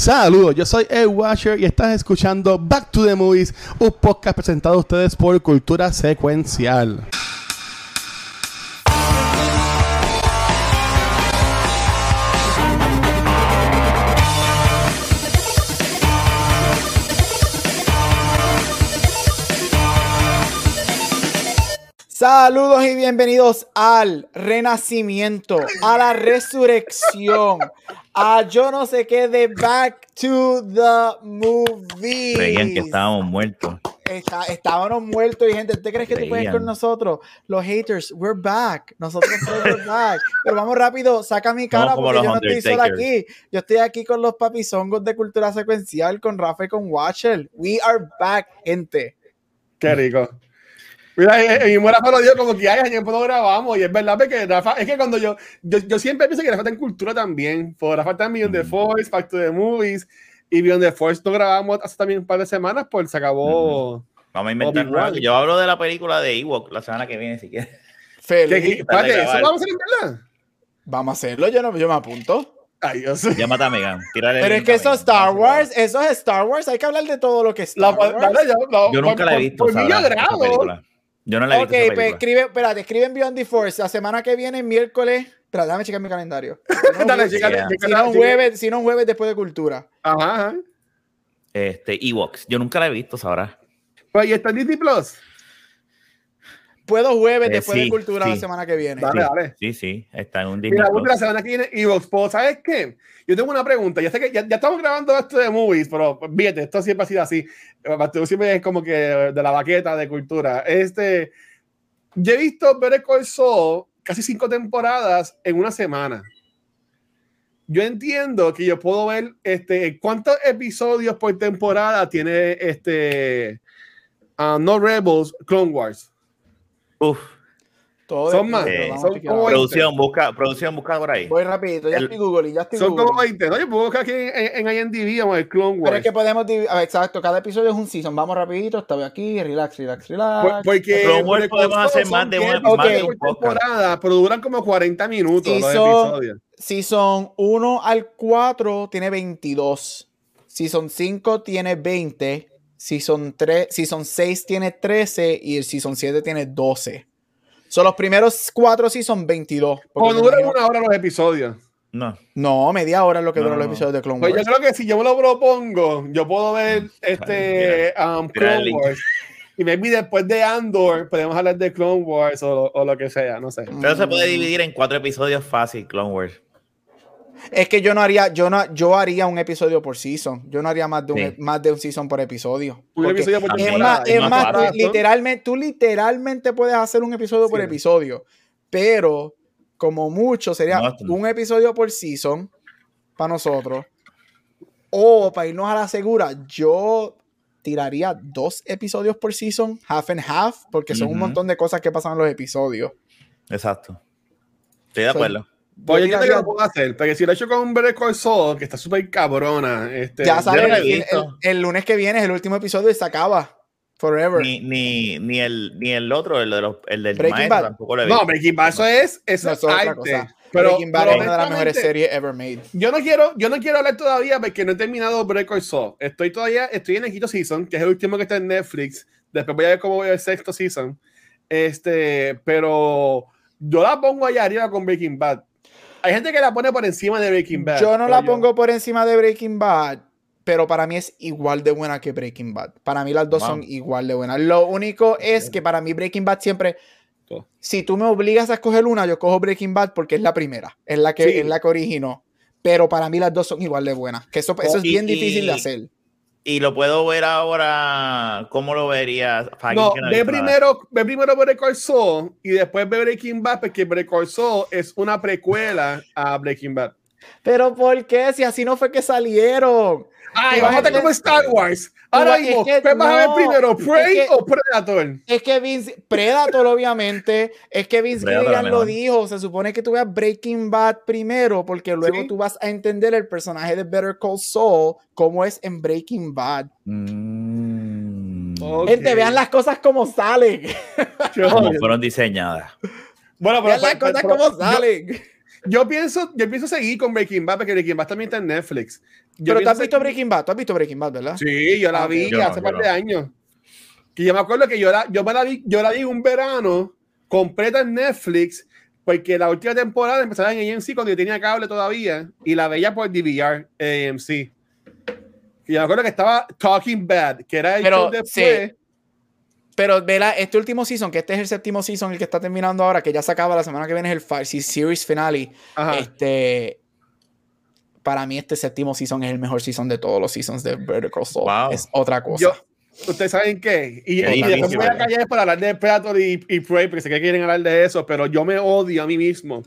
Saludos, yo soy Ed Washer y estás escuchando Back to the Movies, un podcast presentado a ustedes por Cultura Secuencial. Saludos y bienvenidos al renacimiento, a la resurrección, a yo no sé qué de Back to the Movie. Creían que estábamos muertos. Está- estábamos muertos y gente, ¿te crees que tú puedes con nosotros? Los haters, we're back. Nosotros somos we're back. Pero vamos rápido, saca mi cara porque yo no estoy sola Undertakers. aquí. Yo estoy aquí con los papizongos de cultura secuencial, con Rafa y con Watcher. We are back, gente. Qué rico. Mira, eh, eh, mi Rafa lo dio como que hay años no grabamos y es verdad porque Rafa, es que cuando yo, yo, yo siempre pienso que Rafa está en cultura también, por Rafa está en Beyond the Mm. Force, Back to the Movies y Beyond the Force no grabamos hace también un par de semanas, pues se acabó. Vamos a inventar nueva. Yo hablo de la película de Ewok la semana que viene, si quieres. ¿Qué, Feliz. qué- espérate, Dale, ¿eso lo vamos a hacer en verdad? Vamos a hacerlo, yo, no, yo me apunto. Ay, Dios. Llámate a Megan. Tírale Pero es que a eso es Megan. Star Wars, eso es Star Wars, hay que hablar de todo lo que es La, Star Wars. dale, yo, no, Yo por- nunca la he por- visto. Por mí yo grabo. Yo no la he Ok, visto. esa pues escribe, espérate, escribe Beyond the Force. La semana que viene, miércoles. Espera, déjame checar mi calendario. Si no, Dale, Yeah. si jueves, si no, un jueves después de cultura. Ajá, ajá. Este, Ewoks. Yo nunca la he visto, Sara. Pues, ¿y está en Disney Plus? Puedo jueves Eh, después de sí, cultura la sí. semana que viene. Dale, sí, dale. Sí, sí. Está en un Mira, Plus. la semana que viene Evox, pues, ¿sabes qué? Yo tengo una pregunta. Ya sé que ya, ya estamos grabando esto de movies, pero fíjate, esto siempre ha sido así. Esto siempre es como que de la baqueta de cultura. Este, yo he visto Better Call Saul casi cinco temporadas en una semana. Yo entiendo que yo puedo ver este, cuántos episodios por temporada tiene este ah, No Rebels Clone Wars. Uf. Todo Son más, eh, son como- Producción, busca, producción, busca por ahí. Voy rapidito, ya El- estoy Google, ya estoy Son como Google. 20. No, yo puedo buscar aquí en, en IMDb o en el Clone Wars. Pero es que podemos divi- a ver, exacto, cada episodio es un season. Vamos rapidito, estoy aquí, relax, relax, Por- relax. Porque Clone Wars podemos hacer más de un- 10 más de episodios un por podcast. temporada, pero duran como 40 minutos Sí, los episodios. Season 1 al 4 tiene 22. Season 5 tiene 20. Season, 3, season 6 tiene 13 y el Season 7 tiene 12. Son los primeros 4 Season 22. porque O duran imagino- una hora los episodios. No. No, media hora es lo que No, duran no, los no. episodios de Clone Pues yo Wars. creo que si yo me lo propongo, yo puedo ver este um, Clone. Wars. Y maybe después de Andor podemos hablar de Clone Wars o, o lo que sea, no sé. Pero se puede Mm. dividir en cuatro episodios fácil, Clone Wars. Es que yo no haría, yo no, yo haría un episodio por season. Yo no haría más de un, Sí. más de un season por episodio. Un episodio por es más, es es más más, tú literalmente, tú literalmente puedes hacer un episodio por episodio, pero como mucho sería un episodio por season para nosotros. O para irnos a la segura, yo tiraría dos episodios por season, half and half, porque son un montón de cosas que pasan en los episodios. Exacto. Estoy de acuerdo. Pues yo que lo puedo hacer, porque si lo he hecho con Better Call Saul, que está súper cabrona, este, ya sale no el, el- el lunes que viene, es el último episodio y se acaba. Forever. Ni, ni, ni, el, ni el otro, el, de los, el del Breaking maestro, Bad. tampoco lo he No, visto. Breaking Bad, eso es, eso No, es otra cosa. Pero, Breaking Bad pero es una de las mejores series ever made. Yo no quiero, yo no quiero hablar todavía porque no he terminado Break Call Saul. Estoy todavía, estoy en el quinto season, que es el último que está en Netflix. Después voy a ver cómo voy el sexto season. Este, pero yo la pongo allá arriba con Breaking Bad. Hay gente que la pone por encima de Breaking Bad. Yo no la pongo por encima de Breaking Bad, pero para mí es igual de buena que Breaking Bad. Para mí las dos Wow. son igual de buenas. Lo único es que para mí Breaking Bad siempre, si tú me obligas a escoger una, yo cojo Breaking Bad porque es la primera, es la que, Sí. es la que originó. Pero para mí las dos son igual de buenas. Que eso, eso es Y- bien difícil de hacer. Y lo puedo ver ahora. ¿Cómo lo verías? No, ve primero, ve primero Call Saul y después ve Breaking Bad porque Call Saul es una precuela a Breaking Bad. Pero ¿por qué? Si así no fue que salieron. Ay, bájate ver- como Star Wars. Ahora mismo, es que ¿qué vas a ver primero? es ¿Prey que- o Predator? Es que Vince, Predator, obviamente, es que Vince Gilligan lo dijo. Se supone que tú veas Breaking Bad primero, porque luego Sí. tú vas a entender el personaje de Better Call Saul, cómo es en Breaking Bad. Mm. Gente, vean las cosas como salen. Como fueron diseñadas. Bueno, pero, vean las cosas pero- como salen. yo pienso, yo pienso seguir con Breaking Bad porque Breaking Bad también está en Netflix. Yo Pero tú has visto seguir- Breaking Bad, tú has visto Breaking Bad, ¿verdad? Sí, yo la Ah, vi yo no, hace yo par no. de años. Que yo me acuerdo que yo la, yo me la vi, yo la vi un verano completa en Netflix, porque la última temporada empezaba en AMC cuando yo tenía cable todavía y la veía por DVR AMC. Y yo me acuerdo que estaba Talking Bad, que era el Pero, show después. Pero vela, este último season, que este es el séptimo season, el que está terminando ahora, que ya se acaba la semana que viene, es el fi- si- series finale. Ajá. Este, para mí, este séptimo season es el mejor season de todos los seasons de Vertical Soul. Wow. Es otra cosa. Yo, ¿Ustedes saben qué? Y, y después voy a callar para hablar de Predator y, y Prey, porque sé que quieren hablar de eso, pero yo me odio a mí mismo.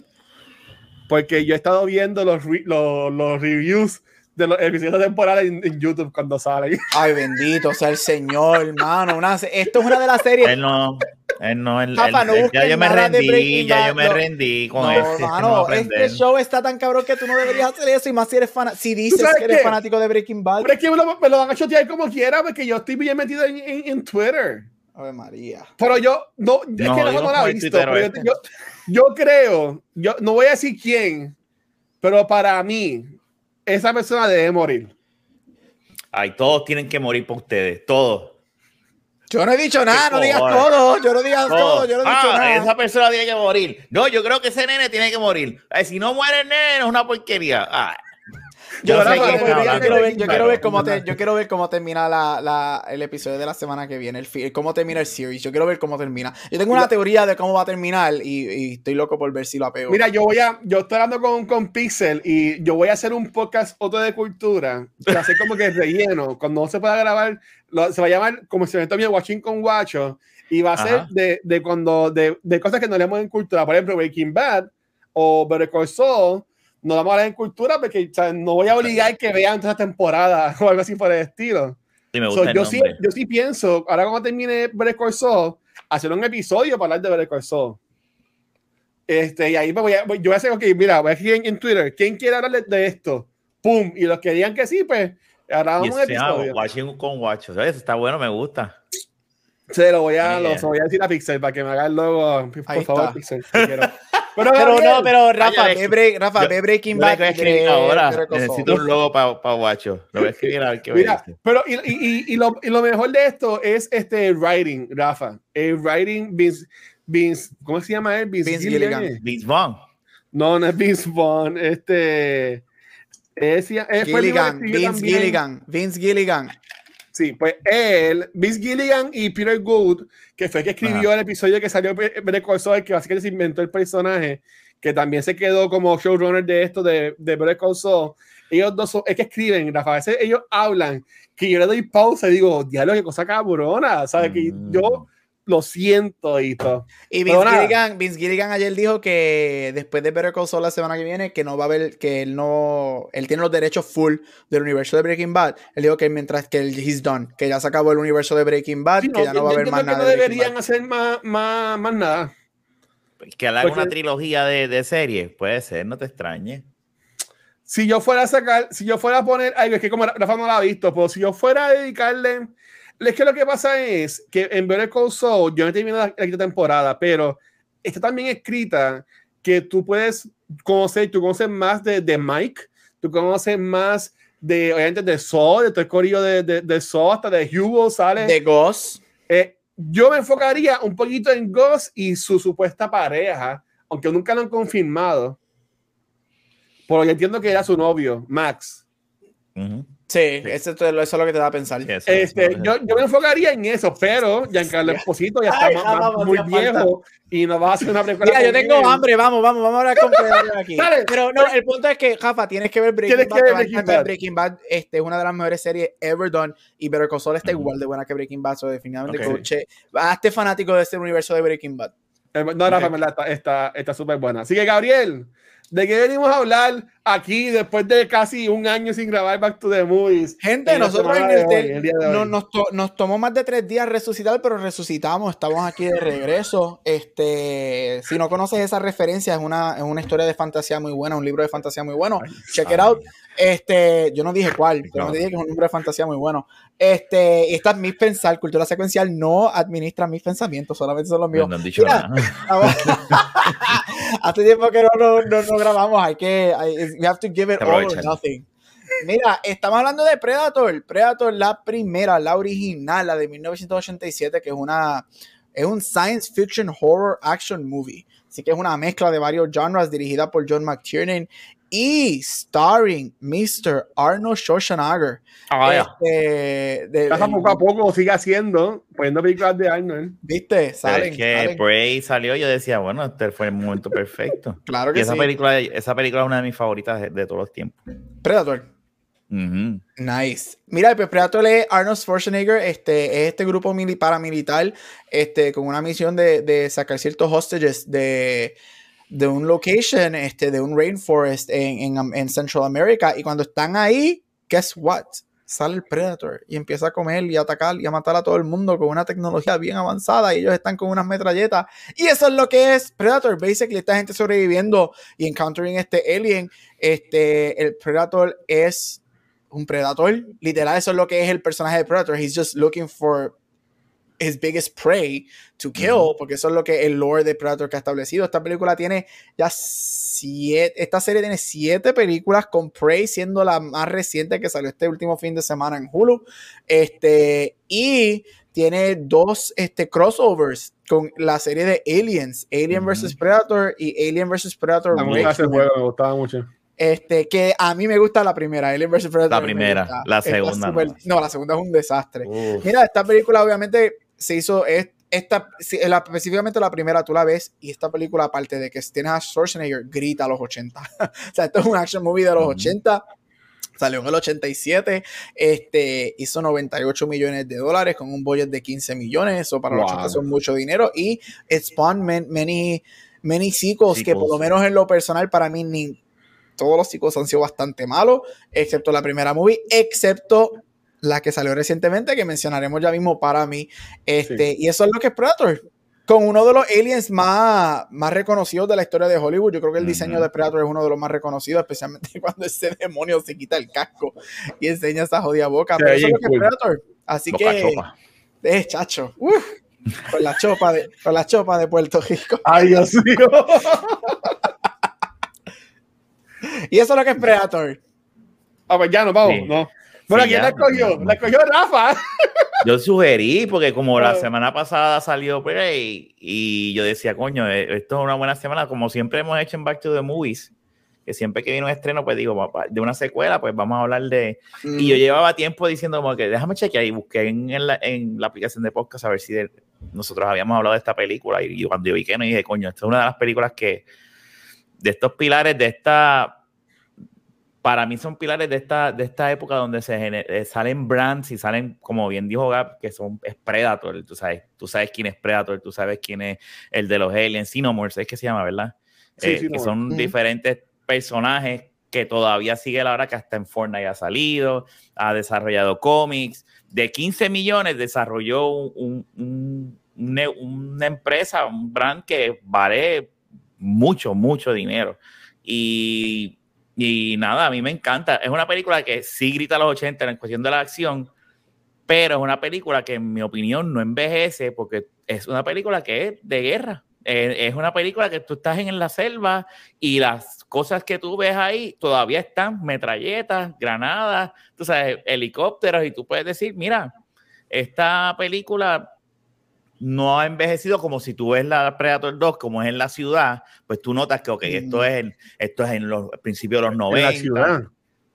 Porque yo he estado viendo los, los, los reviews de los episodios temporales en, en YouTube cuando salen. Ay, bendito sea el Señor, hermano. Una esto es una de las series. Él no, él no, él, Rafa, él- no él- ya yo me nada de rendí, Breaking ya Bad, yo me rendí con No, este. este no a mano, aprender. este show está tan cabrón que tú no deberías hacer eso. Y más si eres fan, si dices que eres qué? fanático de Breaking Bad. Pero es que me lo, me lo van a chotear como quiera, porque yo estoy bien metido en, en, en Twitter. Ave María. Pero yo, no, es No, que yo no, no la he visto. pero este. yo, yo creo, yo no voy a decir quién, pero para mí, esa persona debe morir. Ay, todos tienen que morir por ustedes, todos. Yo no he dicho nada, no digas todo. Yo no digas todo, yo no he ah, dicho nada. esa persona tiene que morir. No, yo creo que ese nene tiene que morir. Ay, si no muere el nene, es una porquería. Ah, Yo, Yo no Yo quiero ver, yo quiero ver cómo te, yo quiero ver cómo termina la, la- el episodio de la semana que viene, el, cómo termina el series. Yo quiero ver cómo termina. Yo tengo una teoría de cómo va a terminar y, y estoy loco por ver si lo apego. Mira, yo voy a, yo estoy hablando con, con Pixel y yo voy a hacer un podcast otro de cultura, para hacer como que relleno, cuando no se pueda grabar, lo- se va a llamar como si me Watching con Guacho, y va a ser Ajá. de, de cuando, de, de cosas que no leemos en cultura, por ejemplo, Breaking Bad o Better Call Saul, no vamos a hablar en cultura porque o sea, no voy a obligar que vean toda esa temporada o algo así por el estilo. sí me So, gusta el yo, sí, yo sí pienso, ahora cuando termine Better Call Saul, hacer un episodio para hablar de Better Call Saul. Este, y ahí me voy a, yo voy a hacer, ok, mira, voy a escribir en, en Twitter, ¿quién quiere hablar de, de esto? ¡Pum! Y los que digan que sí, pues, grabamos un episodio. Watching con Guacho. ¿Sabes? Está bueno, me gusta. Se lo voy a, Yeah. lo, se lo voy a decir a Pixel para que me haga el logo, por Ahí favor, está. Pixel. te quiero. Pero, Pero no, pero Rafa, ve, Bre- Rafa, yo- ve Breaking Bad. voy a escribir de- ahora. Necesito un logo para Guacho. Lo voy a escribir a ver qué Mira, pero y, y, y, y lo, y lo mejor de esto es este writing, Rafa. El writing, Vince, Vince, ¿cómo se llama él? Vince, Vince Gilligan. Gilligan. Vince Vaughn. No, no es Vince Vaughn. Este. Es, es, Gilligan, Vince también- Gilligan, Vince Gilligan. Sí, pues él, Vince Gilligan y Peter Good, que fue el que escribió el episodio que salió Call Saul, que básicamente se inventó el personaje, que también se quedó como showrunner de esto de, de Saul. Ellos dos son, es que escriben, Rafa, a veces ellos hablan, que yo le doy pausa y digo, diablo, qué cosa cabrona, ¿sabes? Que Mm. yo lo siento y todo. Y Vince. Gilligan, Vince Gilligan ayer dijo que después de Better Call Saul la semana que viene, que no va a haber, que él no, él tiene los derechos full del universo de Breaking Bad. Él dijo que mientras que él, he's done, que ya se acabó el universo de Breaking Bad, Sí, que ya no va a haber más nada que no deberían hacer más, más, más nada. Que haga una Porque- trilogía de, de series. Puede ser, no te extrañes. si yo fuera a sacar, si yo fuera a poner algo, es que como Rafa no la ha visto, pero si yo fuera a dedicarle, es que lo que pasa es que en Better Call Saul, yo no he terminado la, la quinta temporada, pero está también escrita que tú puedes conocer, tú conoces más de, de Mike, tú conoces más de, obviamente, de Saul, de todo el corillo de, de, de Saul, hasta de Hugo, sale. De Ghost. Eh, yo me enfocaría un poquito en Gus y su supuesta pareja, aunque nunca lo han confirmado. Porque entiendo que era su novio, Max. Ujú. Sí, Eso, te- eso es lo que te da a pensar. Sí, eso- Este, eso- yo, yo me enfocaría en eso, pero Giancarlo Esposito ya está Ay, más- vamos, muy viejo y nos va a hacer una película. Mira, yo tengo él. hambre, vamos, vamos, vamos a hablar con Pedro aquí. Dale. Pero no, el punto es que, Rafa, tienes que ver Breaking Tienes Bad. que ver Breaking. Bad. Breaking Bad este, es una de las mejores series ever done y Better Call Saul está Ujú. igual de buena que Breaking Bad, so definitivamente Ok. coche. Hazte fanático de este universo de Breaking Bad. Eh, No, Rafa, Ok. en verdad, está- está está súper buena. Así que, Gabriel, ¿de qué venimos a hablar aquí después de casi un año sin grabar Back to the Movies? Gente, nosotros en el, de hoy, te- el día de no- nos, to- nos tomó más de tres días resucitar, pero resucitamos, estamos aquí de regreso. Este, si no conoces esa referencia, es una, es una historia de fantasía muy buena, un libro de fantasía muy bueno. Check it out. Este, yo no dije cuál, pero No. te dije que es un libro de fantasía muy bueno. Este, y esta es mis pensar, cultura secuencial no administra mis pensamientos, solamente son los míos. No han dicho Mira, nada. Hace tiempo que no, no, no, no grabamos, hay que, hay, you have to give it all or nothing. Mira, estamos hablando de Predator. Predator, la primera, la original, la de 1987, que es una es un science fiction horror action movie. Así que es una mezcla de varios genres dirigida por John McTiernan y starring Mr. Arnold Schwarzenegger. Ah, este, de, poco a poco sigue haciendo, poniendo películas de Arnold. ¿Viste? Salen, es que Prey salió, yo decía, bueno, este fue el momento perfecto. claro que y esa Película, esa película es una de mis favoritas de, todos los tiempos. Predator. Nice. Mira, pues Predator es Arnold Schwarzenegger, este, es este grupo paramilitar este, con una misión de, de sacar ciertos hostages de de un location, este, de un rainforest en, en, en, Central America. Y cuando están ahí, guess what? Sale el Predator y empieza a comer y a atacar y a matar a todo el mundo con una tecnología bien avanzada y ellos están con unas metralletas. Y eso es lo que es Predator. Basically, esta gente sobreviviendo y encountering este alien. Este, el Predator es un Predator. Literal, eso es lo que es el personaje de Predator. He's just looking for his biggest prey to kill, porque eso es lo que el lore de Predator que ha establecido. Esta película tiene ya siete, esta serie tiene siete películas con Prey, siendo la más reciente que salió este último fin de semana en Hulu. Este, y tiene dos este, crossovers con la serie de Aliens, Alien vs. Predator y Alien vs. Predator. A mí ese juego me gustaba mucho. Este, que a mí me gusta la primera, Alien vs. Predator. La primera, la segunda. no. la segunda es un desastre. Mira, esta película obviamente se hizo esta, específicamente la primera, tú la ves y esta película, aparte de que tienes a Schwarzenegger, grita a los 80. o sea, esto es un action movie de los 80. Salió en el 87, este, hizo 98 millones de dólares con un budget de 15 millones, eso para los 80 son mucho dinero y it spawned many, many sequels, que por lo menos en lo personal para mí ni, todos los sequels han sido bastante malos, excepto la primera movie, excepto la que salió recientemente, que mencionaremos ya mismo para mí. Este, Y eso es lo que es Predator. Con uno de los aliens más, más reconocidos de la historia de Hollywood. Yo creo que el diseño de Predator es uno de los más reconocidos, especialmente cuando ese demonio se quita el casco y enseña esa jodida boca. Pero eso es lo que es Predator. Así que. Eh, chacho. con la chopa de, con la chopa de Puerto Rico. Ay, Dios mío. y eso es lo que es Predator. Ah, pues ya nos vamos, ¿no? Bueno, ¿quién la escogió? La Rafa. Yo sugerí, porque como la semana pasada salió Prey, y yo decía, coño, eh, esto es una buena semana, como siempre hemos hecho en Back to the Movies, que siempre que viene un estreno, pues digo, de una secuela, pues vamos a hablar de... Y yo mm. llevaba tiempo diciendo como que déjame chequear y busqué en, la, en la aplicación de podcast a ver si nosotros habíamos hablado de esta película y, cuando yo vi que no dije, coño, esta es una de las películas que, de estos pilares, de esta para mí son pilares de esta, de esta época donde se eh, salen brands y salen, como bien dijo Gap, que son es Predator, tú sabes, tú sabes quién es Predator, tú sabes quién es el de los aliens, Xenomorphs, es que se llama, ¿verdad? Sí, eh, que son diferentes personajes que todavía sigue la hora que hasta en Fortnite ha salido, ha desarrollado cómics, de 15 millones desarrolló una empresa, un brand que vale mucho, mucho dinero. Y y nada, a mí me encanta. Es una película que sí grita a los 80 en cuestión de la acción, pero es una película que en mi opinión no envejece porque es una película que es de guerra. Es una película que tú estás en la selva y las cosas que tú ves ahí todavía están, metralletas, granadas, tú sabes, helicópteros y tú puedes decir, mira, esta película no ha envejecido como si tú ves la Predator 2 como es en la ciudad, pues tú notas que, ok, esto es en, esto es en los principios de los 90. En la ciudad.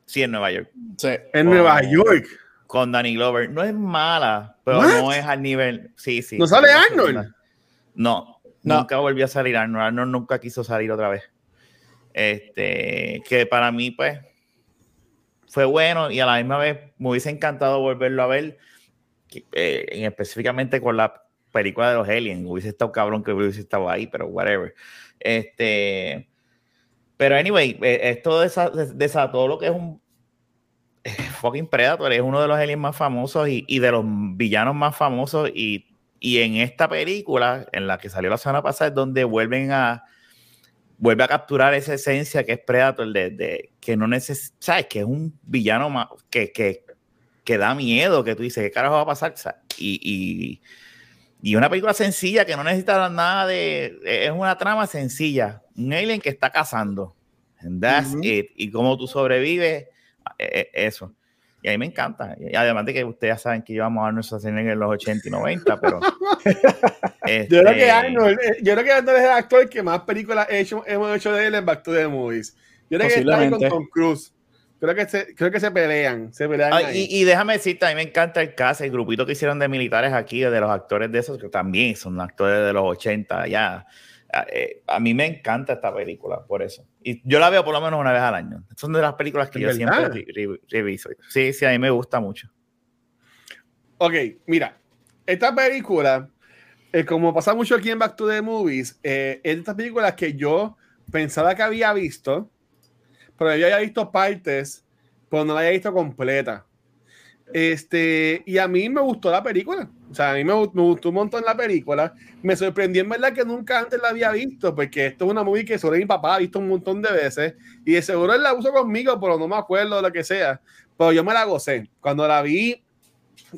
Sí, en Nueva York. Sí. En Nueva York. Con Danny Glover. No es mala, pero no es al nivel. Sí, sí. ¿No sale Arnold? No, nunca volvió a salir Arnold. Arnold nunca quiso salir otra vez. Este, que para mí, pues, fue bueno y a la misma vez me hubiese encantado volverlo a ver, eh, específicamente con la película de los aliens. Hubiese estado cabrón que hubiese estado ahí, pero whatever. Este. Pero anyway, eh, esto desató lo que es un eh, fucking Predator. Es uno de los aliens más famosos y, de los villanos más famosos. Y, en esta película, en la que salió la semana pasada, es donde vuelven a vuelve a capturar esa esencia que es Predator, de, que no necesita, sabes, que es un villano más, que, que, que, da miedo, que tú dices, ¿qué carajo va a pasar? y y una película sencilla que no necesita nada de. Es una trama sencilla. Un alien que está cazando. That's it. Y cómo tú sobrevives, e, e, eso. Y a mí me encanta. Y además de que ustedes ya saben que llevamos a nuestra cine en los 80 y 90, pero. este... yo, creo que Arnold, eh, yo creo que Arnold es el actor que más películas hecho, hemos hecho de él en Back to the Movies. Yo creo que está con Tom Cruise. Creo que se, creo que se pelean. Se pelean ah, y, y, déjame decirte, a mí me encanta el caso, el grupito que hicieron de militares aquí, de los actores de esos, que también son actores de los 80 ya. Ah, eh, a mí me encanta esta película, por eso. Y yo la veo por lo menos una vez al año. Son de las películas que yo siempre reviso. Sí, sí, a mí me gusta mucho. Ok, mira, esta película, eh, como pasa mucho aquí en Back to the Movies, eh, es de estas películas que yo pensaba que había visto, pero yo había visto partes, pero no la había visto completa. Este, y a mí me gustó la película. O sea, a mí me, gustó un montón la película. Me sorprendió en verdad que nunca antes la había visto, porque esto es una movie que sobre mi papá ha visto un montón de veces. Y de seguro él la usó conmigo, pero no me acuerdo de lo que sea. Pero yo me la gocé. Cuando la vi,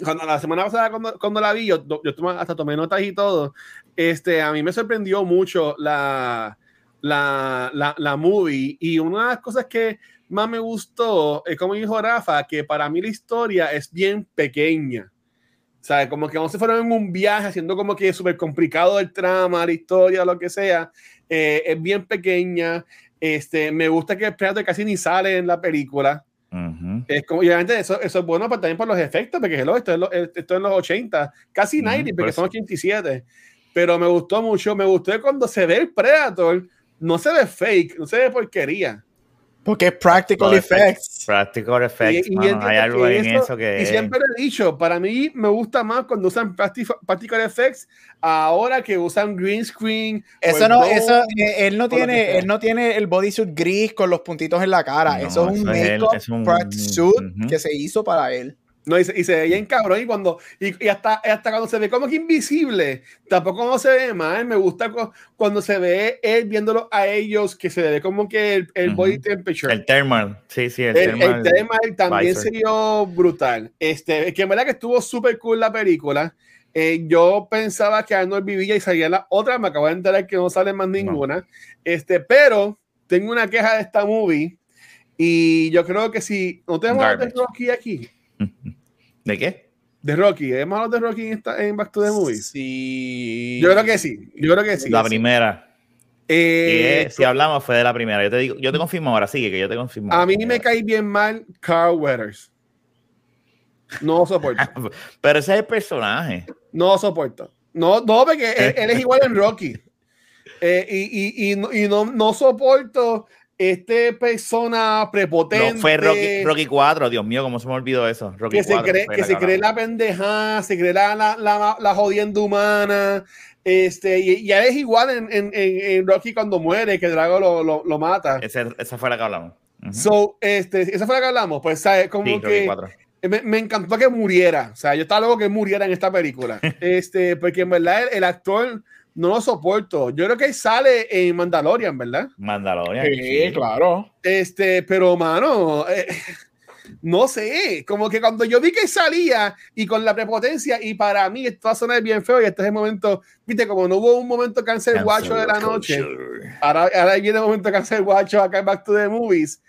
cuando la semana pasada, cuando, cuando la vi, yo, yo hasta tomé notas y todo. Este, a mí me sorprendió mucho la, la, la, la movie. Y una de las cosas que más me gustó, es como dijo Rafa, que para mí la historia es bien pequeña. O sea, como que vamos se fueron en un viaje haciendo como que súper complicado el trama, la historia, lo que sea. Eh, es bien pequeña. Este, me gusta que el Predator casi ni sale en la película. Es como, y obviamente eso, eso es bueno pero también por los efectos, porque hello, esto, es lo, esto en los 80, casi 90, porque son 87. Pero me gustó mucho, me gustó cuando se ve el Predator, no se ve fake, no se ve porquería. Porque es practical effects. Practical effects. Y, hay algo en eso que. Y siempre lo he dicho, para mí me gusta más cuando usan practical effects ahora que usan green screen. Eso no, eso, eh, él no tiene, él no tiene el bodysuit gris con los puntitos en la cara. eso es un make-up suit que se hizo para él. No, y se, veía en cabrón y cuando y, hasta, hasta cuando se ve como que invisible, tampoco no se ve mal. Me gusta cuando se ve él viéndolo a ellos, que se ve como que el, body temperature. El thermal, sí, sí, el, thermal. El thermal también se vio brutal. Este, que en verdad que estuvo súper cool la película. Eh, yo pensaba que Arnold vivía y salía la otra, me acabo de enterar que no sale más ninguna. Este, pero tengo una queja de esta movie y yo creo que si no tenemos aquí aquí ¿De qué? De Rocky. ¿Es malo de Rocky en, en Back to the Movies? Sí. Yo creo que sí. Yo creo que sí. La primera. Eh, si hablamos fue de la primera. Yo te digo, yo te confirmo ahora, sigue que yo te confirmo. A mí me cae bien mal Carl Weathers. No soporto. Pero ese es el personaje. No soporto. No, no, porque él, es igual en Rocky. Eh, y, y, y, no, y no, no soporto este persona prepotente. No, fue Rocky, Rocky 4, Dios mío, cómo se me olvidó eso. Rocky que se cree, que se cree la pendejada, se cree la, la, la, jodienda humana. Este, y, ya es igual en, en, en, Rocky cuando muere, que Drago lo, lo, lo mata. esa fue la que hablamos. so, este, esa fue la que hablamos. Pues, ¿sabes? Como que. Me, me, encantó que muriera. O sea, yo estaba loco que muriera en esta película. este, porque en verdad el actor no lo soporto. Yo creo que sale en Mandalorian, ¿verdad? Mandalorian. Sí, claro. Este, pero mano, eh, no sé, como que cuando yo vi que salía y con la prepotencia, y para mí esto va a sonar bien feo, y este es el momento, viste, como no hubo un momento cancel guacho de la noche, ahora, ahora viene el momento cancel guacho acá en Back to the Movies.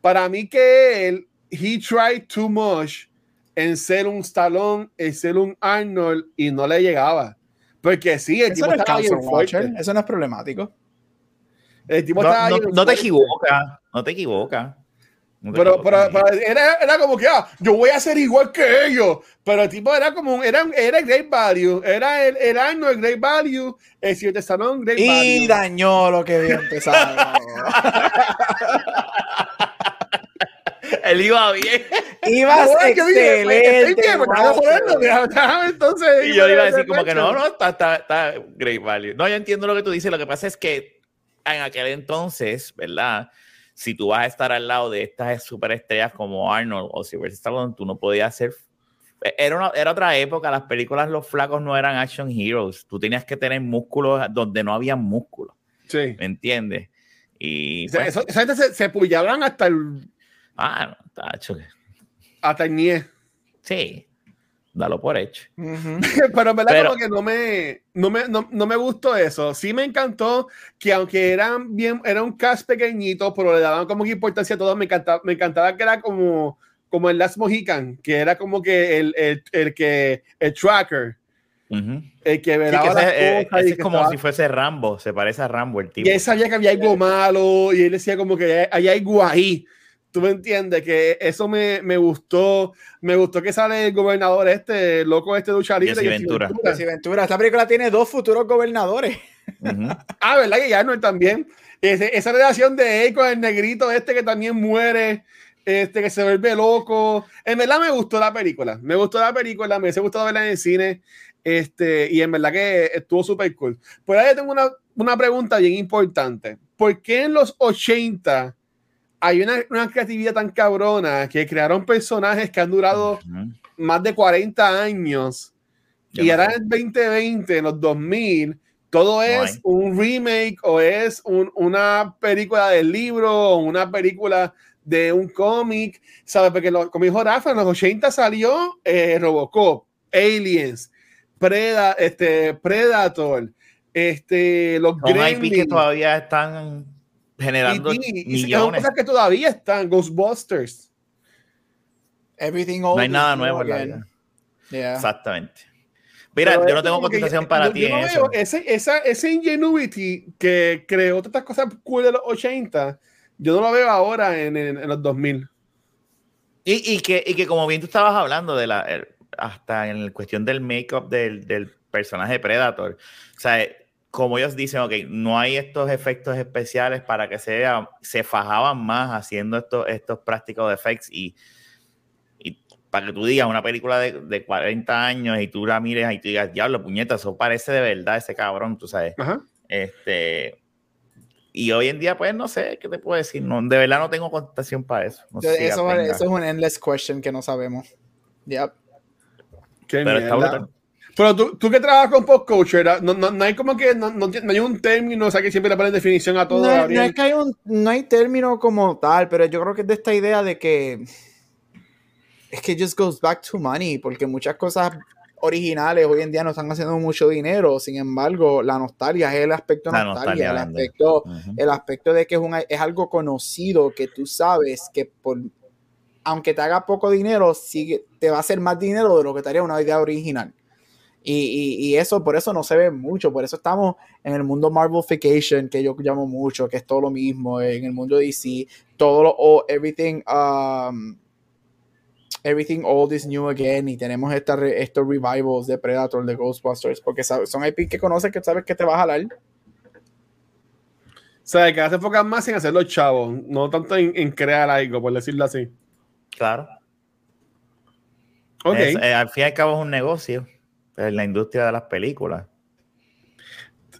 Para mí que él, he tried too much en ser un Stallone, en ser un Arnold, y no le llegaba. Porque sí, el tipo estaba bien fuerte. Eso no es problemático. El tipo no, estaba no, no te equivocas, no te equivocas. pero, pero, era, era, como que ah, yo voy a ser igual que ellos. Pero el tipo era como un, era, era el Great Value. Era el, el año el Great Value. El Siete Salón Great y Value. Y dañó lo que había empezado. Él iba bien. Ibas excelente. Entonces, y yo iba a decir como que no, no, está, está, está great value. No, yo entiendo lo que tú dices. Lo que pasa es que en aquel entonces, ¿verdad? Si tú vas a estar al lado de estas superestrellas como Arnold o Sylvester Stallone, tú no podías hacer era, una, era otra época, las películas Los Flacos no eran action heroes, tú tenías que tener músculos donde no había músculos. Sí. ¿Me entiendes? Y esa pues gente se, se hasta el Ah, no, tacho. Hasta el NIE. Sí. dalo por hecho. Pero en verdad como que no me, no me, no, no, me gustó eso. Sí me encantó que aunque eran bien, era un cast pequeñito, pero le daban como que importancia a todo, me encantaba, me encantaba que era como, como el Last Mohican, que era como que el, el, el que, el tracker. El que verá sí, es como si fuese Rambo, se parece a Rambo el tipo. Y él sabía que había algo malo y él decía como que hay algo ahí tú me entiendes que eso me, me, gustó. Me gustó que sale el gobernador este, loco este lucha libre. Ventura. Ventura. Esta película tiene dos futuros gobernadores. ah, ¿verdad? Que ya no también. esa relación de él con el negrito este que también muere, este que se vuelve loco. En verdad me gustó la película. Me gustó la película, me hubiese gustado verla en el cine. Este, y en verdad que estuvo súper cool. Pero ahora yo tengo una, una pregunta bien importante. ¿Por qué en los 80 hay una, una, creatividad tan cabrona que crearon personajes que han durado más de 40 años y ahora en el 2020, en los 2000, todo es un remake o es un, una película del libro o una película de un cómic, ¿sabes? Porque lo, como dijo Rafa, en los 80 salió eh, Robocop, Aliens, Preda, este, Predator, este, los Gremlins. que todavía están generando y, millones. cosas que todavía están, Ghostbusters. Everything no hay nada nuevo en yeah. Exactamente. Mira, yo no tengo contestación para ti. en eso. Ese, esa, ese ingenuity que creó todas estas cosas cool de los 80, yo no lo veo ahora en, en, los 2000. Y, y, que, y que como bien tú estabas hablando de la hasta en la cuestión del make-up del, del personaje Predator, o sea, como ellos dicen, ok, no hay estos efectos especiales para que se se fajaban más haciendo estos, estos prácticos de effects y, y para que tú digas una película de, de, 40 años y tú la mires y tú digas, diablo, puñeta, eso parece de verdad ese cabrón, tú sabes. Este, y hoy en día, pues no sé, ¿qué te puedo decir? No, de verdad no tengo contestación para eso. eso, es un endless question que no sabemos. Yep. Pero está brutal. Pero tú, tú que trabajas con post culture, no, no, no, hay como que no, no, hay un término, o sea, que siempre le ponen definición a todo. No, no es que hay un, no hay término como tal, pero yo creo que es de esta idea de que es que just goes back to money, porque muchas cosas originales hoy en día no están haciendo mucho dinero, sin embargo, la nostalgia es el aspecto la nostalgia, el aspecto, el aspecto de que es, un, es algo conocido que tú sabes que por aunque te haga poco dinero, sigue, te va a hacer más dinero de lo que te haría una idea original. Y, y, eso, por eso no se ve mucho, por eso estamos en el mundo Marvelification, que yo llamo mucho, que es todo lo mismo, en el mundo DC, todo lo, everything, um, everything old is new again, y tenemos esta, estos revivals de Predator, de Ghostbusters, porque son IP que conoces que sabes que te va a jalar. O sea, que se enfocan más en hacer los chavos, no tanto en, crear algo, por decirlo así. Claro. Okay. Eh, al fin y al cabo es un negocio en la industria de las películas.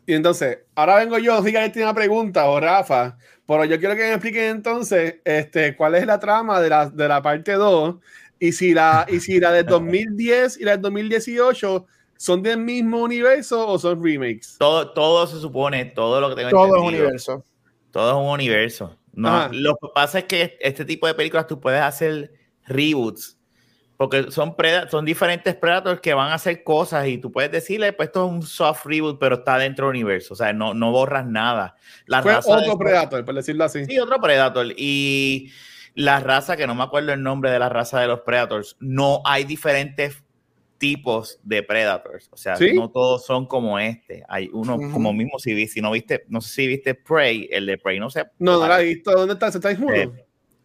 Y entonces, ahora vengo yo, si alguien tiene una pregunta, o Rafa, pero yo quiero que me expliquen entonces este, cuál es la trama de la, de la parte 2 y si la, y si la del 2010 y la del 2018 son del mismo universo o son remakes. Todo, todo se supone, todo lo que tengo Todo es un universo. Todo es un universo. No, lo que pasa es que este tipo de películas tú puedes hacer reboots porque son, son diferentes Predators que van a hacer cosas y tú puedes decirle, pues esto es un soft reboot, pero está dentro del universo. O sea, no, no borras nada. La Fue otro Predator, por decirlo así. Sí, otro Predator. Y la raza, que no me acuerdo el nombre de la raza de los Predators, no hay diferentes tipos de Predators. O sea, no todos son como este. Hay uno como mismo, si, si no viste, no sé si viste Prey, el de Prey, no sé. No, no la he visto. ¿Dónde está? ¿Se está en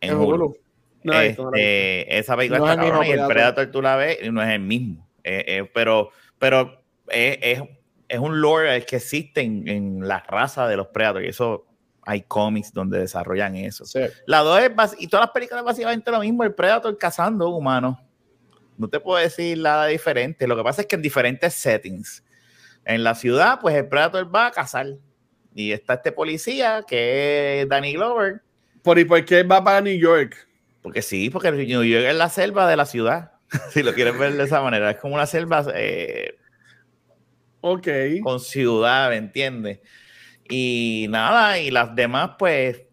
En Hulu. Este, esa película está y el Predator tú la ves y no es el mismo. Eh, eh, pero pero es, es, un lore que existe en, la raza de los Predators y eso hay cómics donde desarrollan eso. La 2 es y todas las películas básicamente lo mismo, el Predator cazando humanos. No te puedo decir nada diferente. Lo que pasa es que en diferentes settings. En la ciudad, pues el Predator va a cazar. Y está este policía que es Danny Glover. ¿Por, ¿Y por qué va para New York? Porque sí, porque New York es la selva de la ciudad. si lo quieres ver de esa manera, es como una selva eh, ok con ciudad, ¿me entiendes? Y nada, y las demás, pues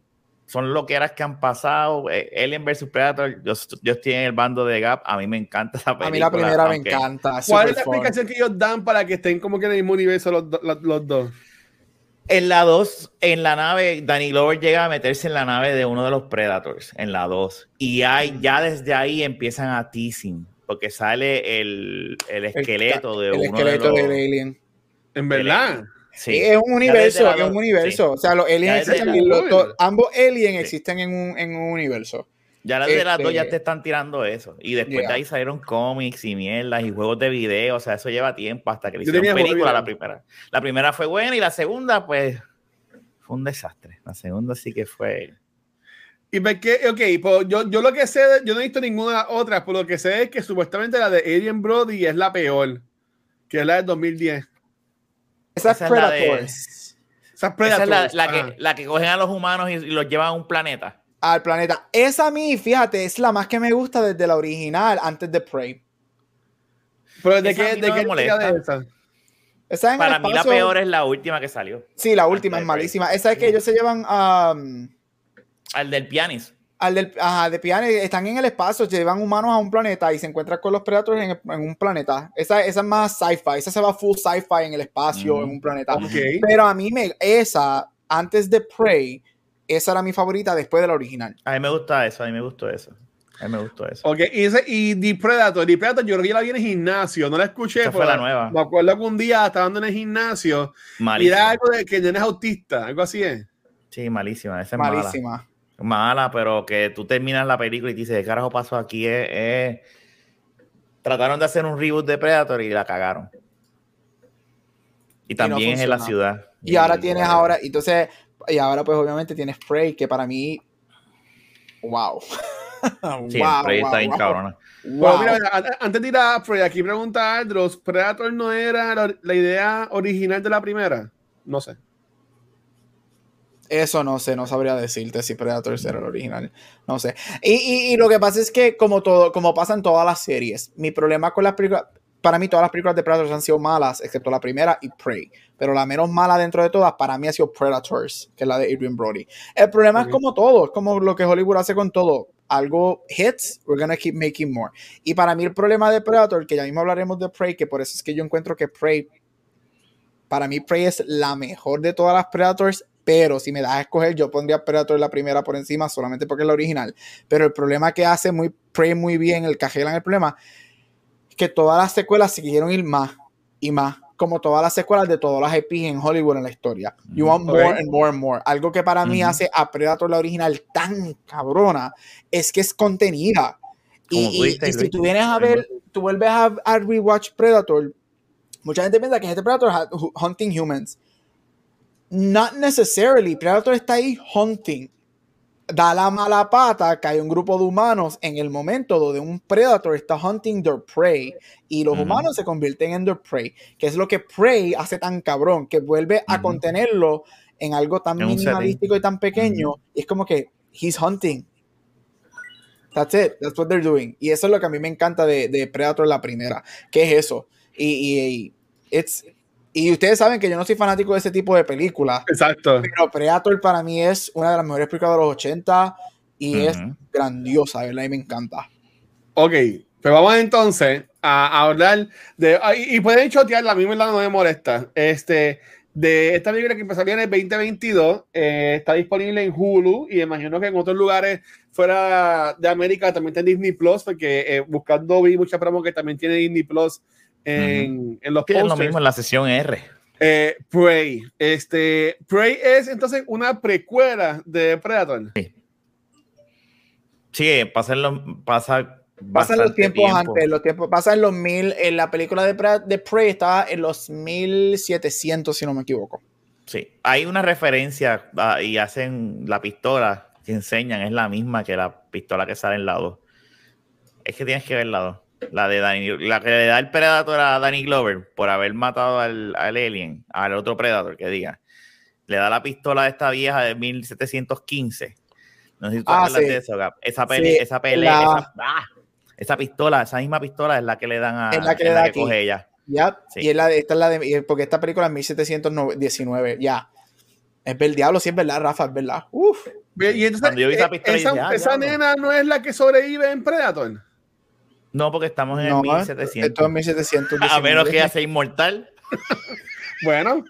son loqueras que han pasado. Eh, Alien vs Predator, yo, yo, estoy en el bando de Gap. A mí me encanta esa película. A mí la primera me encanta. ¿Cuál es la explicación que ellos dan para que estén como que en el mismo universo los, los, los dos? En la 2, en la nave, Danny Glover llega a meterse en la nave de uno de los Predators, en la 2. Y hay, ya desde ahí empiezan a teasing, porque sale el, el esqueleto de el uno esqueleto de los... del alien. En verdad. Sí. Es un universo, es un universo. O sea, los aliens existen, los- ambos aliens Sí. existen en un, en un universo. Ya las de las dos ya Este- te están tirando eso. Y después Yeah. de ahí salieron cómics y mierdas y juegos de video. O sea, eso lleva tiempo hasta que le hicieron película la primera. La primera fue buena y la segunda, pues, fue un desastre. La segunda sí que fue. Y ve que, ok, pues yo, yo lo que sé, yo no he visto ninguna otra, por lo que sé es que supuestamente la de Alien Brody es la peor, que es la del 2010. Esa es Esa es la de- Predators. Esa es Esa es Predator. la, que, la que cogen a los humanos y, y los llevan a un planeta. Al planeta. Esa a mí, fíjate, es la más que me gusta desde la original, antes de Prey. Pero de qué, de no molesta. de esa? Esa en el Para mí la peor es la última que salió. Sí, la última es malísima. Esa es que ellos se llevan a. Al del pianis. al del, ajá, de Piane, están en el espacio, llevan humanos a un planeta y se encuentran con los Predators en, en un planeta. Esa, esa es más sci-fi, esa se va full sci-fi en el espacio, Mm. en un planeta. Pero a mí me, esa, antes de Prey, esa era mi favorita después de la original. A mí me gusta eso, a mí me gustó eso. A mí me gustó eso. Ok, y, ese, y The Predator, The Predator, yo creo que ya la vi en el gimnasio, no la escuché. Esa fue la nueva. Me acuerdo que un día estaba andando en el gimnasio y Malísima. era algo de que nene es autista, algo así es. Sí, malísima. Esa es. Malísima. mala, pero que tú terminas la película y te dices, ¿qué carajo pasó aquí? Es, es- Trataron de hacer un reboot de Predator y la cagaron. Y también es en la ciudad. Y ahora tienes ahora, entonces, y ahora pues obviamente tienes Prey, que para mí, wow. Sí, el Prey está bien wow. cabrona. Bueno, Wow. mira, mira, an- antes de ir a Prey, aquí pregunta Andros, ¿Predator no era la, la idea original de la primera? No sé. Eso no sé, no sabría decirte si Predator era el original. No sé. Y, y- y lo que pasa es que, como todo, como pasa en todas las series, mi problema con las películas. Para mí, todas las películas de Predators han sido malas, excepto la primera y Prey. Pero la menos mala dentro de todas, para mí, ha sido Predators, que es la de Adrian Brody. El problema es como todo, es como lo que Hollywood hace con todo. Algo hits, we're gonna keep making more. Y para mí, el problema de Predator, que ya mismo hablaremos de Prey, que por eso es que yo encuentro que Prey para mí Prey es la mejor de todas las Predators, pero si me das a escoger, yo pondría Predator la primera por encima solamente porque es la original. Pero el problema que hace muy Prey muy bien, el cajelan el problema, que todas las secuelas siguieron ir más y más, como todas las secuelas de todas las IP en Hollywood en la historia. You want more and more and more. Algo que para mí hace a Predator la original tan cabrona es que es contenida. Y, si tú vienes a ver, tú vuelves a, a rewatch Predator, mucha gente piensa que este Predator hunting humans. Not necessarily. Predator está ahí hunting. Da la mala pata que hay un grupo de humanos en el momento donde un Predator está hunting their prey y los humanos se convierten en their prey, que es lo que Prey hace tan cabrón, que vuelve a contenerlo en algo tan En minimalístico y tan pequeño. Y es como que he's hunting. That's it. That's what they're doing. Y eso es lo que a mí me encanta de, de Predator la primera. ¿Qué es eso? Y, y, y it's- y ustedes saben que yo no soy fanático de ese tipo de películas. Exacto. Pero Predator para mí es una de las mejores películas de los 80 y es Ujú. grandiosa, ¿verdad? Y me encanta. Ok, pues vamos entonces a, a hablar de. ah, Y, y pueden chotearla, a mí verdad no me molesta. Este, de esta película que empezaría en el 2022, eh, está disponible en Hulu y imagino que en otros lugares fuera de América también está en Disney Plus, porque eh, buscando vi mucha promo que también tiene Disney Plus en, en los Sí, es lo posters. mismo en la sesión R. Eh, Prey. Este, Prey es entonces una precuela de Predator. Sí, pasa, en los, pasa Pasan los tiempos tiempo. antes, los tiempos, pasan los mil, en la película de, Pre- de Prey estaba en los 1700, si no me equivoco. Sí, hay una referencia ah, y hacen la pistola que enseñan, es la misma que la pistola que sale en la 2. Es que tienes que ver la 2. La de Danny, la que le da el Predator a Danny Glover por haber matado al, al alien, al otro Predator, que diga. Le da la pistola a esta vieja de 1715. No sé si tú Ah, sí. de eso, Gab. Esa pelea, Sí, esa pelea, la- esa, ah, esa pistola, esa misma pistola es la que le dan a Es la que es le da aquí. coge ella. Ya, Sí. y es la de, esta es la de, porque esta película es 1719, ya. Es el diablo, sí es verdad, Rafa, es verdad. Uf. Y entonces, Cuando yo vi esa eh, pistola, esa, dije, ah, esa nena no es la que sobrevive en Predator. No, porque estamos en No, el 1700. esto es 1700. A menos que ella sea inmortal. Bueno,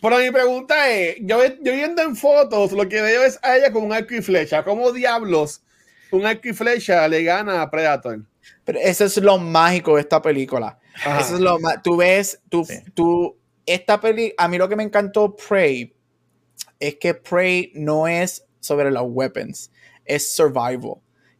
pero mi pregunta es: yo, yo viendo en fotos, lo que veo es a ella con un arco y flecha. ¿Cómo diablos un arco y flecha le gana a Predator? Pero eso es lo mágico de esta película. Ajá. Eso es lo más. Tú ves, tú, Sí. tú, esta peli, a mí lo que me encantó Prey es que Prey no es sobre los weapons, es survival.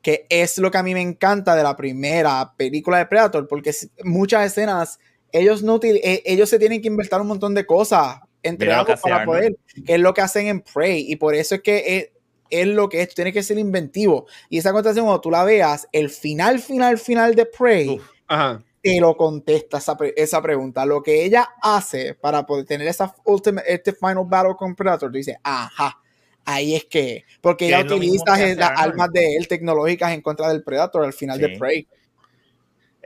Que es lo que a mí me encanta de la primera película de Predator, porque muchas escenas, ellos, no, util- eh, ellos se tienen que inventar un montón de cosas entre ambos para poder, que es lo que hacen en Prey, y por eso es que es, es lo que es, tú tienes que ser inventivo. Y esa conversación, cuando tú la veas, el final, final, final de Prey, Uf. Ajá. te lo contesta esa, pre- esa pregunta. Lo que ella hace para poder tener esa ultimate, este final battle con Predator, tú dices, ajá, ahí es que, porque Que ella utiliza las Arnold. armas de él tecnológicas en contra del Predator al final de. Prey.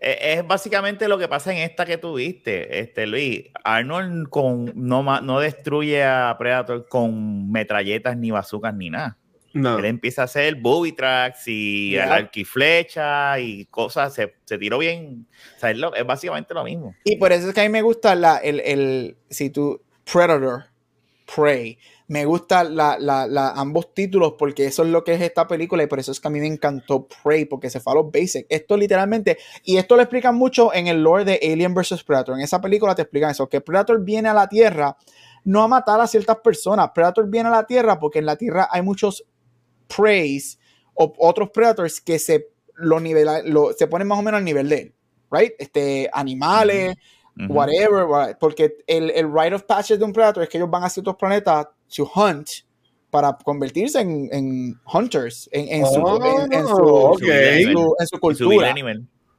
Eh, Es básicamente lo que pasa en esta que tuviste, este Luis. Arnold con, no, no destruye a Predator con metralletas, ni bazucas, ni nada. No. Él empieza a hacer booby tracks y el arquiflecha y cosas. Se, se tiró bien. O sea, es, lo- es básicamente lo mismo. Y por eso es que a mí me gusta la, el, el, si tú, Predator, Prey, me gusta la, la, ambos títulos porque eso es lo que es esta película y por eso es que a mí me encantó Prey porque se fue a los basics. Esto literalmente, y esto lo explican mucho en el lore de Alien vs. Predator. En esa película te explican eso, que Predator viene a la Tierra no a matar a ciertas personas. Predator viene a la Tierra porque en la Tierra hay muchos Preys o otros Predators que se, lo, se ponen más o menos al nivel de él. Right? Este, animales, Whatever, wha- porque el, el rite of passage de un predator es que ellos van a ciertos planetas to hunt para convertirse en, en hunters en, en su, Oh, en, en su, en cultura.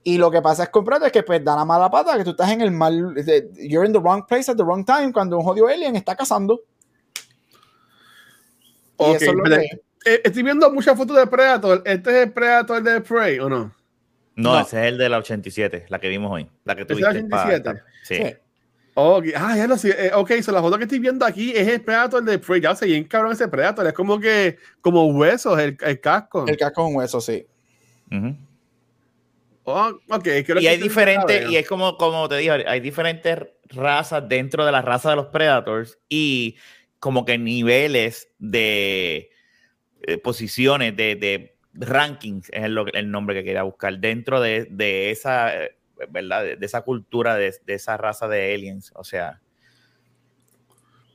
Y lo que pasa es con Predator es que pues da la mala pata que tú estás en el mal, de- you're in the wrong place at the wrong time cuando un jodido alien está cazando. Y Ok, eso es lo espera. que- Eh, estoy viendo muchas fotos de Predator. ¿Este es el Predator de Prey o no? No, No. ese es el de la 87, la que vimos hoy. La que ¿Ese es la tuviste. pa- 87? Sí. sí. Ok, ah, ya lo sé. Eh, ok, so la foto que estoy viendo aquí es el Predator de Prey. Ya sé bien cabrón ese Predator. Es como que, como huesos el, el casco. El casco es un hueso, sí. Ujú. Oh, ok, creo Y que hay diferentes, y es como, como te dije, hay diferentes razas dentro de la raza de los Predators y como que niveles de eh, posiciones, de, de rankings, es el, lo- el nombre que quería buscar, dentro de, de esa, eh, ¿verdad? De, de esa cultura, de, de esa raza de aliens, o sea,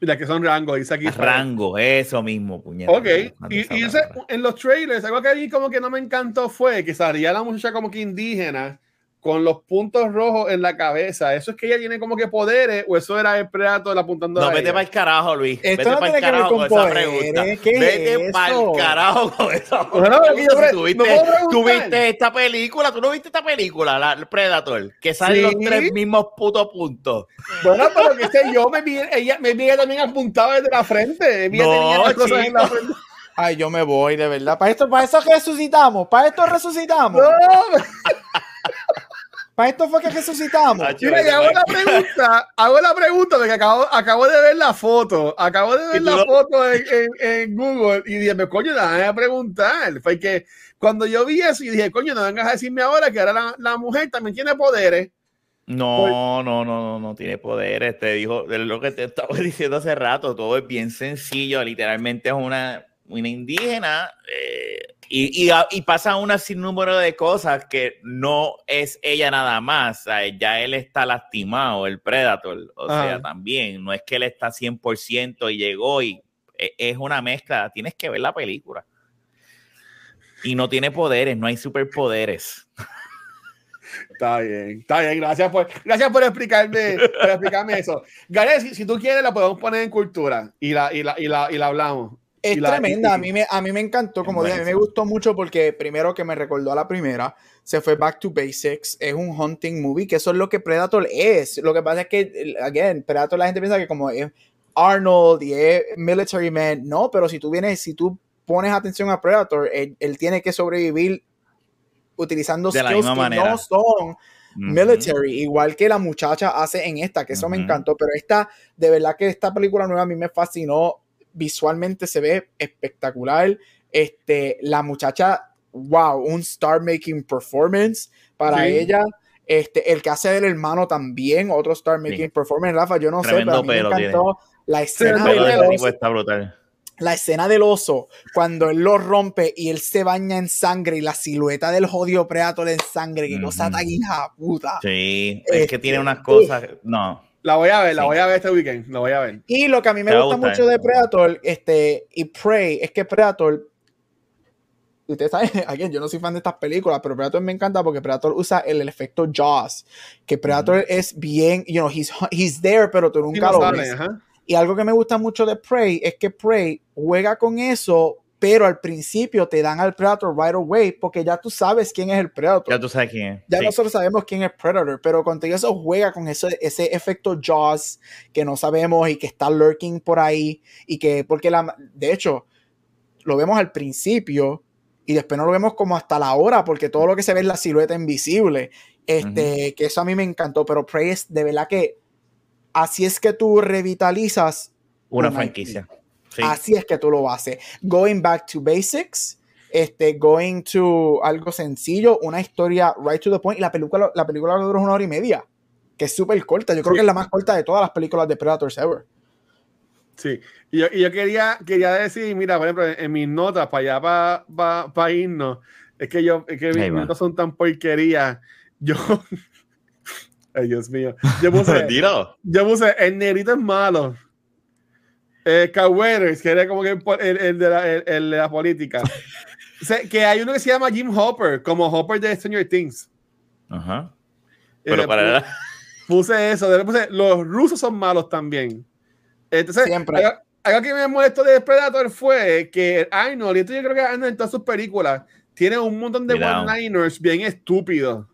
Mira, que son rangos, dice aquí. rango, eso mismo, puñeta. Ok, y, y ese- en los trailers, algo que a mí como que no me encantó fue que salía la muchacha como que indígena con los puntos rojos en la cabeza. ¿Eso es que ella tiene como que poderes o eso era el Predator apuntando No, a vete ella? para el carajo, Luis. Esto vete no para el carajo con con, esa pregunta. ¿qué es vete para el carajo con esa pregunta. Si ¿no preguntar? tú viste esta película, tú no viste esta película, la el Predator, que salen los tres mismos putos puntos. Bueno, pero que sé yo, me vi, ella, me vi ella también apuntada desde la frente. Me No, tenía las cosas en la frente. Ay, yo me voy, de verdad. Para esto, para eso resucitamos. Para esto resucitamos. No, Para esto fue que resucitamos. Ah, mira, y hago la pregunta, hago la pregunta porque acabo, acabo de ver la foto, acabo de ver la foto en, en- en Google y dije, "Me, coño, déjame a preguntar. Fue que cuando yo vi eso y dije, coño, no vengas a decirme ahora que ahora la, la mujer también tiene poderes. No, no, no, no, no tiene poderes. Te dijo, es lo que te estaba diciendo hace rato, todo es bien sencillo. Literalmente es una, una indígena eh, y, y, y pasa una sinnúmero de cosas que no es ella nada más. o sea, ya él está lastimado, el Predator. O sea, también no es que él está 100% y llegó y e- es una mezcla. Tienes que ver la película. Y no tiene poderes, no hay superpoderes. Está bien, está bien, gracias por, gracias por explicarme, por explicarme eso. Gary, si, si tú quieres, la podemos poner en cultura y la, y la, y la, y la hablamos. Es la- tremenda, y- a mí, me, a mí me encantó, como dije, a mí me gustó mucho porque primero que me recordó a la primera, se fue back to basics, es un hunting movie, que eso es lo que Predator es. Lo que pasa es que, again, Predator la gente piensa que como es Arnold y es military man, no, pero si tú vienes, si tú pones atención a Predator, él, él tiene que sobrevivir utilizando De skills que manera. no son military, igual que la muchacha hace en esta, que eso me encantó, pero esta, de verdad que esta película nueva a mí me fascinó visualmente se ve espectacular. Este, la muchacha, wow, un star making performance para Sí. ella. Este, el que hace del hermano también, otro star making Sí. performance, Rafa, yo no Tremendo sé, pero a mí me pelo tiene. encantó la escena, de del tipo oso, está brutal. la escena del oso, cuando él lo rompe y él se baña en sangre y la silueta del jodido Predator en sangre, que cosa Ujú. tan hija puta. Sí, es que tiene Este, unas cosas. No, La voy a ver, la voy a ver este weekend. La voy a ver. Y lo que a mí me Te gusta mucho de Predator este, y Prey es que Predator. y Ustedes saben, again, yo no soy fan de estas películas, pero Predator me encanta porque Predator usa el, el efecto Jaws. Que Predator es bien, you know, he's, he's there, pero tú nunca lo sale, ves. ajá. Y algo que me gusta mucho de Prey es que Prey juega con eso, pero al principio te dan al Predator right away porque ya tú sabes quién es el Predator. ya tú sabes quién es. Ya Sí. nosotros sabemos quién es Predator, pero contigo eso juega con ese, ese efecto Jaws que no sabemos y que está lurking por ahí. Y que, porque la, de hecho, lo vemos al principio y después no lo vemos como hasta la hora, porque todo lo que se ve es la silueta invisible. Este, que eso a mí me encantó, pero Prey es de verdad que así es que tú revitalizas Una un franquicia. Sí. Así es que tú lo haces. Going back to basics, este, going to algo sencillo, una historia right to the point. Y la película, la película dura una hora y media, que es súper corta. Yo creo Sí. que es la más corta de todas las películas de Predators ever. Sí. Y yo, y yo quería, quería decir, mira, por ejemplo, en mis notas, para allá, para pa, irnos, es que yo, es que mis notas son tan porquerías. Yo. Ay, Dios mío. Yo puse, yo puse, el negrito es malo. Eh, Weathers, que era como que el, el- de, la, el- el de la política. O sea, que hay uno que se llama Jim Hopper, como Hopper de Stranger Things. Ajá. Eh, Pero para. puse eso, después puse, los rusos son malos también. Entonces, Siempre. Algo, algo que me molestó de Predator fue que Arnold, y esto yo creo que Arnold en todas sus películas, tiene un montón de one-liners bien estúpidos.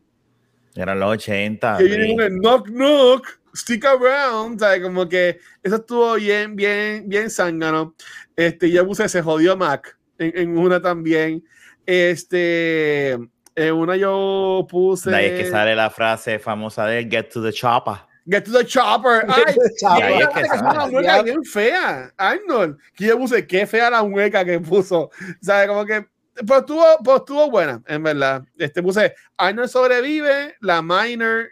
Eran los 80. Que vienen con el knock knock, stick around, ¿sabes? Como que eso estuvo bien, bien, bien zángano. Este, yo puse se jodió Mac en, en una también. Este, en una yo puse. De ahí es que sale la frase famosa de Get to the chopper. Get to the chopper. Ay, Chopper. ahí es que que es una mueca bien fea, Arnold. Que yo puse, qué fea la mueca que puso. ¿Sabes? Como que. Pues estuvo, pues estuvo buena, en verdad. Este puse, Arnold sobrevive, la Minor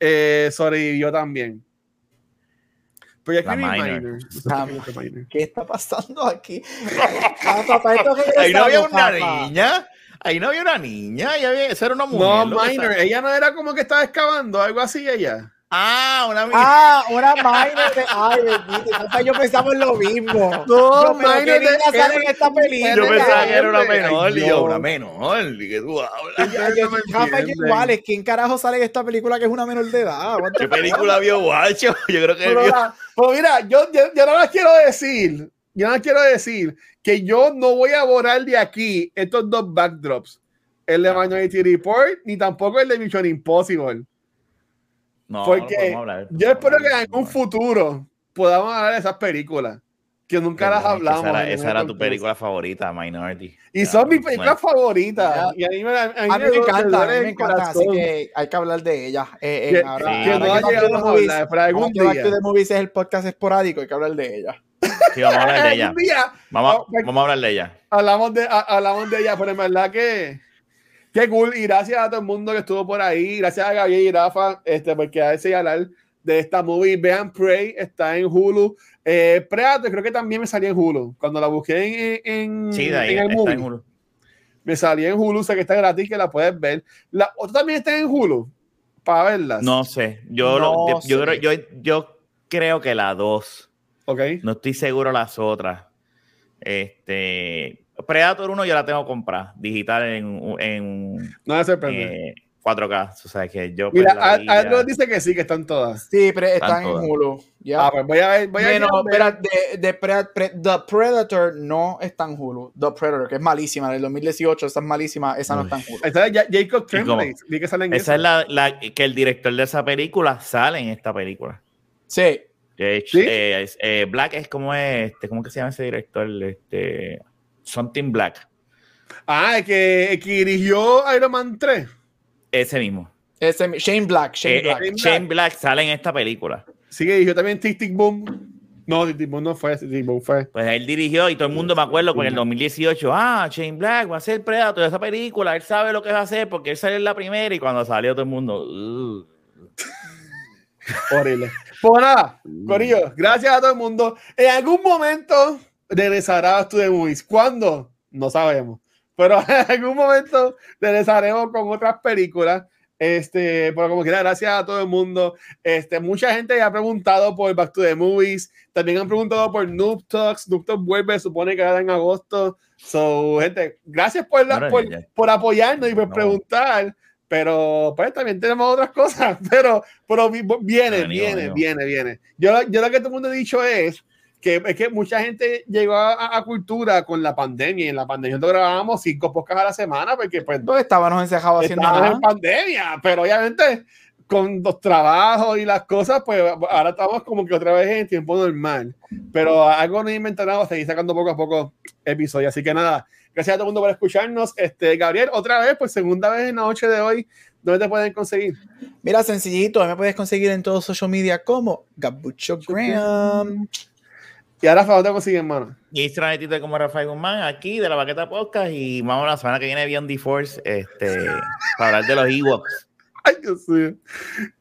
eh, sobrevivió también. Pero ya Minor. Minor. La Minor. ¿Qué está pasando aquí? Ah, papá, esto es Ahí no había una papá. niña. Ahí no había una niña. Ahí había, esa era una mujer. No, Minor. Ella no era como que estaba excavando, algo así ella. Ah, una niña. Ah, una minor de. Ay, bendito. papá, Yo pensaba en lo mismo. No, minor ¿qué de- sale en esta película? Yo pensaba que era una menor. Y yo, una menor. ¿Y qué tú hablas? Rafa, yo entienden. igual, es ¿quién carajo sale en esta película que es una menor de edad? ¿Qué película vio Guacho? Yo creo que Pero, vio. la- pero mira, yo, yo, yo no les quiero decir, yo no les quiero decir que yo no voy a borrar de aquí estos dos backdrops. El de. Minority Report, ni tampoco el de Mission Impossible. No, porque no hablar. Yo espero que en algún futuro podamos hablar de esas películas. Que nunca las es que hablamos. Esa era, esa era tu película favorita, Minority. Y son mis películas favoritas. Y a mí me, a mí A mí me duele encanta, a mí me encanta, así corazón. que hay que hablar de ella. Eh, eh, Que- ahora, sí, ahora que no que ha llegado a Movies- hablar, pero algún que día. to the Movies es el podcast esporádico, hay que hablar de ella. Sí, vamos a hablar de ella. Vamos, Oh, vamos a hablar de ella. hablamos de, ha- hablamos de ella, pero en verdad que qué cool. Y gracias a todo el mundo que estuvo por ahí. Gracias a Gabriel y Rafa, este, porque a veces hablar de esta movie. Vean Prey, está en Hulu. Eh, Predator, creo que también me salió en Hulu. Cuando la busqué en, en, Sí, de ahí en el está movie, en Hulu. me salió en Hulu. Sé que está gratis, que la puedes ver. La otra también está en Hulu para verlas. No sé. Yo, No lo- yo, sé. yo, yo creo que la 2. Ok. No estoy seguro las otras. Este. Predator 1 yo la tengo comprada. Digital en, en No me sorprende. eh, 4K. O sea que yo. pues, Mira, dice que sí, que están todas. Sí, pero están en. Hulu. Ya. Ah, pues voy a ver. Voy a Menos, ver. espera, de, de Pre- Pre- The Predator no está en Hulu. The Predator, que es malísima, del 2018, esa es malísima, esa no Uy. está en Hulu. Esta es Ja- Jacob. Tremblay. Vi que sale en Esa esa. es la, la que el director de esa película sale en esta película. Sí, ¿Sí? eh, es- eh, Black es como este, ¿cómo que se llama ese director? Este, Something Black. Ah, el que, el que dirigió Iron Man 3. Ese mismo. ese, Shane Black, Shane Eh, Black. eh, Shane Black sale en esta película. Sí, que dirigió también Tic Tic Boom. No, Timon no fue, Timon fue. Pues él dirigió y todo el mundo me acuerdo con el 2018, ah, Shane Black va a ser Predator de esa película, él sabe lo que va a hacer porque él salió en la primera y cuando salió todo el mundo... Horrible. Pues nada, Corillo, gracias a todo el mundo. En algún momento regresará a Studio Movies. ¿Cuándo? No sabemos. Pero en algún momento regresaremos con otras películas. Este, pero como quiera, gracias a todo el mundo. Este, mucha gente ya ha preguntado por Back to the Movies. También han preguntado por Noob Talks. Noob Talks vuelve, supone que ahora en agosto. So, gente, gracias por, la, por, por apoyarnos y por No. preguntar. Pero pues también tenemos otras cosas. Pero, pero vi- viene, viene, viene, viene. Yo, yo lo que todo el mundo ha dicho es que es que mucha gente llegó a, a cultura con la pandemia y en la pandemia nosotros grabábamos cinco podcasts a la semana porque pues No estábamos encerrados haciendo estábamos nada. en pandemia, pero obviamente con los trabajos y las cosas, pues ahora estamos como que otra vez en tiempo normal. Pero algo no inventado, seguir sacando poco a poco episodios. Así que nada, gracias a todo el mundo por escucharnos. Este, Gabriel, otra vez, por segunda vez en la noche de hoy, ¿dónde te pueden conseguir? Mira, sencillito, me puedes conseguir en todos social media como Gabucho Graham. Y ahora, ¿dónde te consiguen, hermano? Y Instagram y como Rafael Guzmán, aquí de la Baqueta Podcast. Y vamos la semana que viene Beyond the Force este, para hablar de los Ewoks. Ay, Dios mío.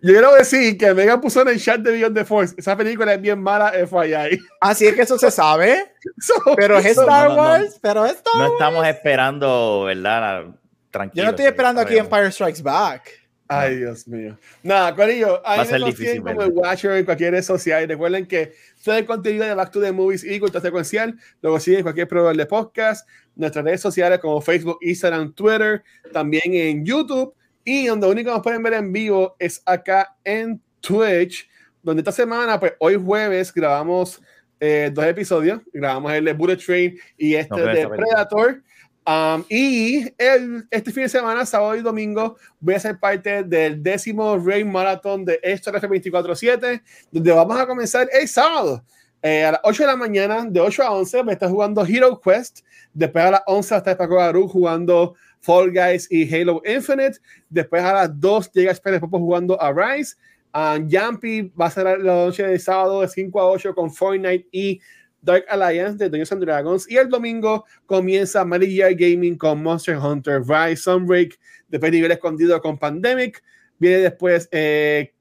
Yo quiero decir que Megan puso en el chat de Beyond the Force. Esa película es bien mala, FYI. Así es que eso se sabe, So, pero es Star no, no, no. Wars, pero es Star No Wars. estamos esperando, ¿verdad? La- Tranquilo. Yo no estoy esperando aquí. Empire Strikes Back. Ay, Dios mío. Nada, Corillo, ahí me consiguen como el Watcher en cualquier red social. Recuerden que todo el contenido de Back to the Movies y Cultura Secuencial lo consiguen en cualquier proveedor de podcast, nuestras redes sociales como Facebook, Instagram, Twitter, también en YouTube y donde único nos pueden ver en vivo es acá en Twitch, donde esta semana, pues hoy jueves grabamos eh, dos episodios, grabamos el de Bullet Train y este No, de. Predator. Um, y el, este fin de semana, sábado y domingo, voy a ser parte del décimo Rain Marathon de Extra F247, donde vamos a comenzar el sábado eh, a las 8 de la mañana, de 8 a 11, me está jugando Hero Quest. Después a las 11 está Paco Garú jugando Fall Guys y Halo Infinite. Después a las 2 llega Pérez Popo jugando a Rise. Um, Jumpy va a ser la noche de sábado de 5 a 8 con Fortnite y Dark Alliance de Dungeons and Dragons. Y el domingo comienza Year Gaming con Monster Hunter Rise, Sunbreak, después nivel escondido con Pandemic. Viene después eh,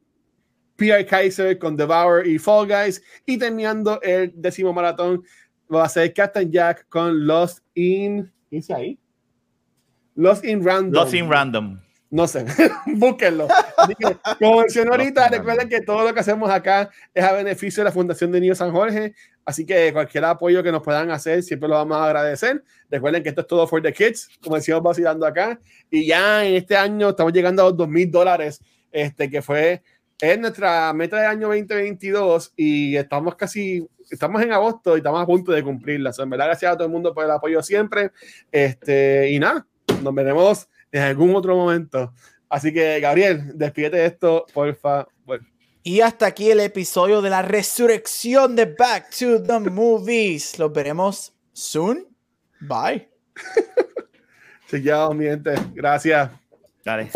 PR Kaiser con Devour y Fall Guys. Y terminando el décimo maratón va a ser Captain Jack con Lost in. ¿Qué dice ahí? Lost in Random. Lost in Random. No sé, búsquenlo. Que, como mencioné ahorita, recuerden que todo lo que hacemos acá es a beneficio de la Fundación de Niños San Jorge. Así que cualquier apoyo que nos puedan hacer, siempre lo vamos a agradecer. Recuerden que esto es todo for the kids, como decíamos vacilando acá. Y ya en este año estamos llegando a los 2 mil dólares, este, que fue es nuestra meta del año 2022 y estamos casi, estamos en agosto y estamos a punto de cumplirla. So, en verdad, gracias a todo el mundo por el apoyo siempre. Este, y nada, nos veremos en algún otro momento. Así que, Gabriel, despídete de esto, por favor. Y hasta aquí el episodio de la resurrección de Back to the Movies. Los veremos soon. Bye. Chequeado, mi gente. Gracias. Dale.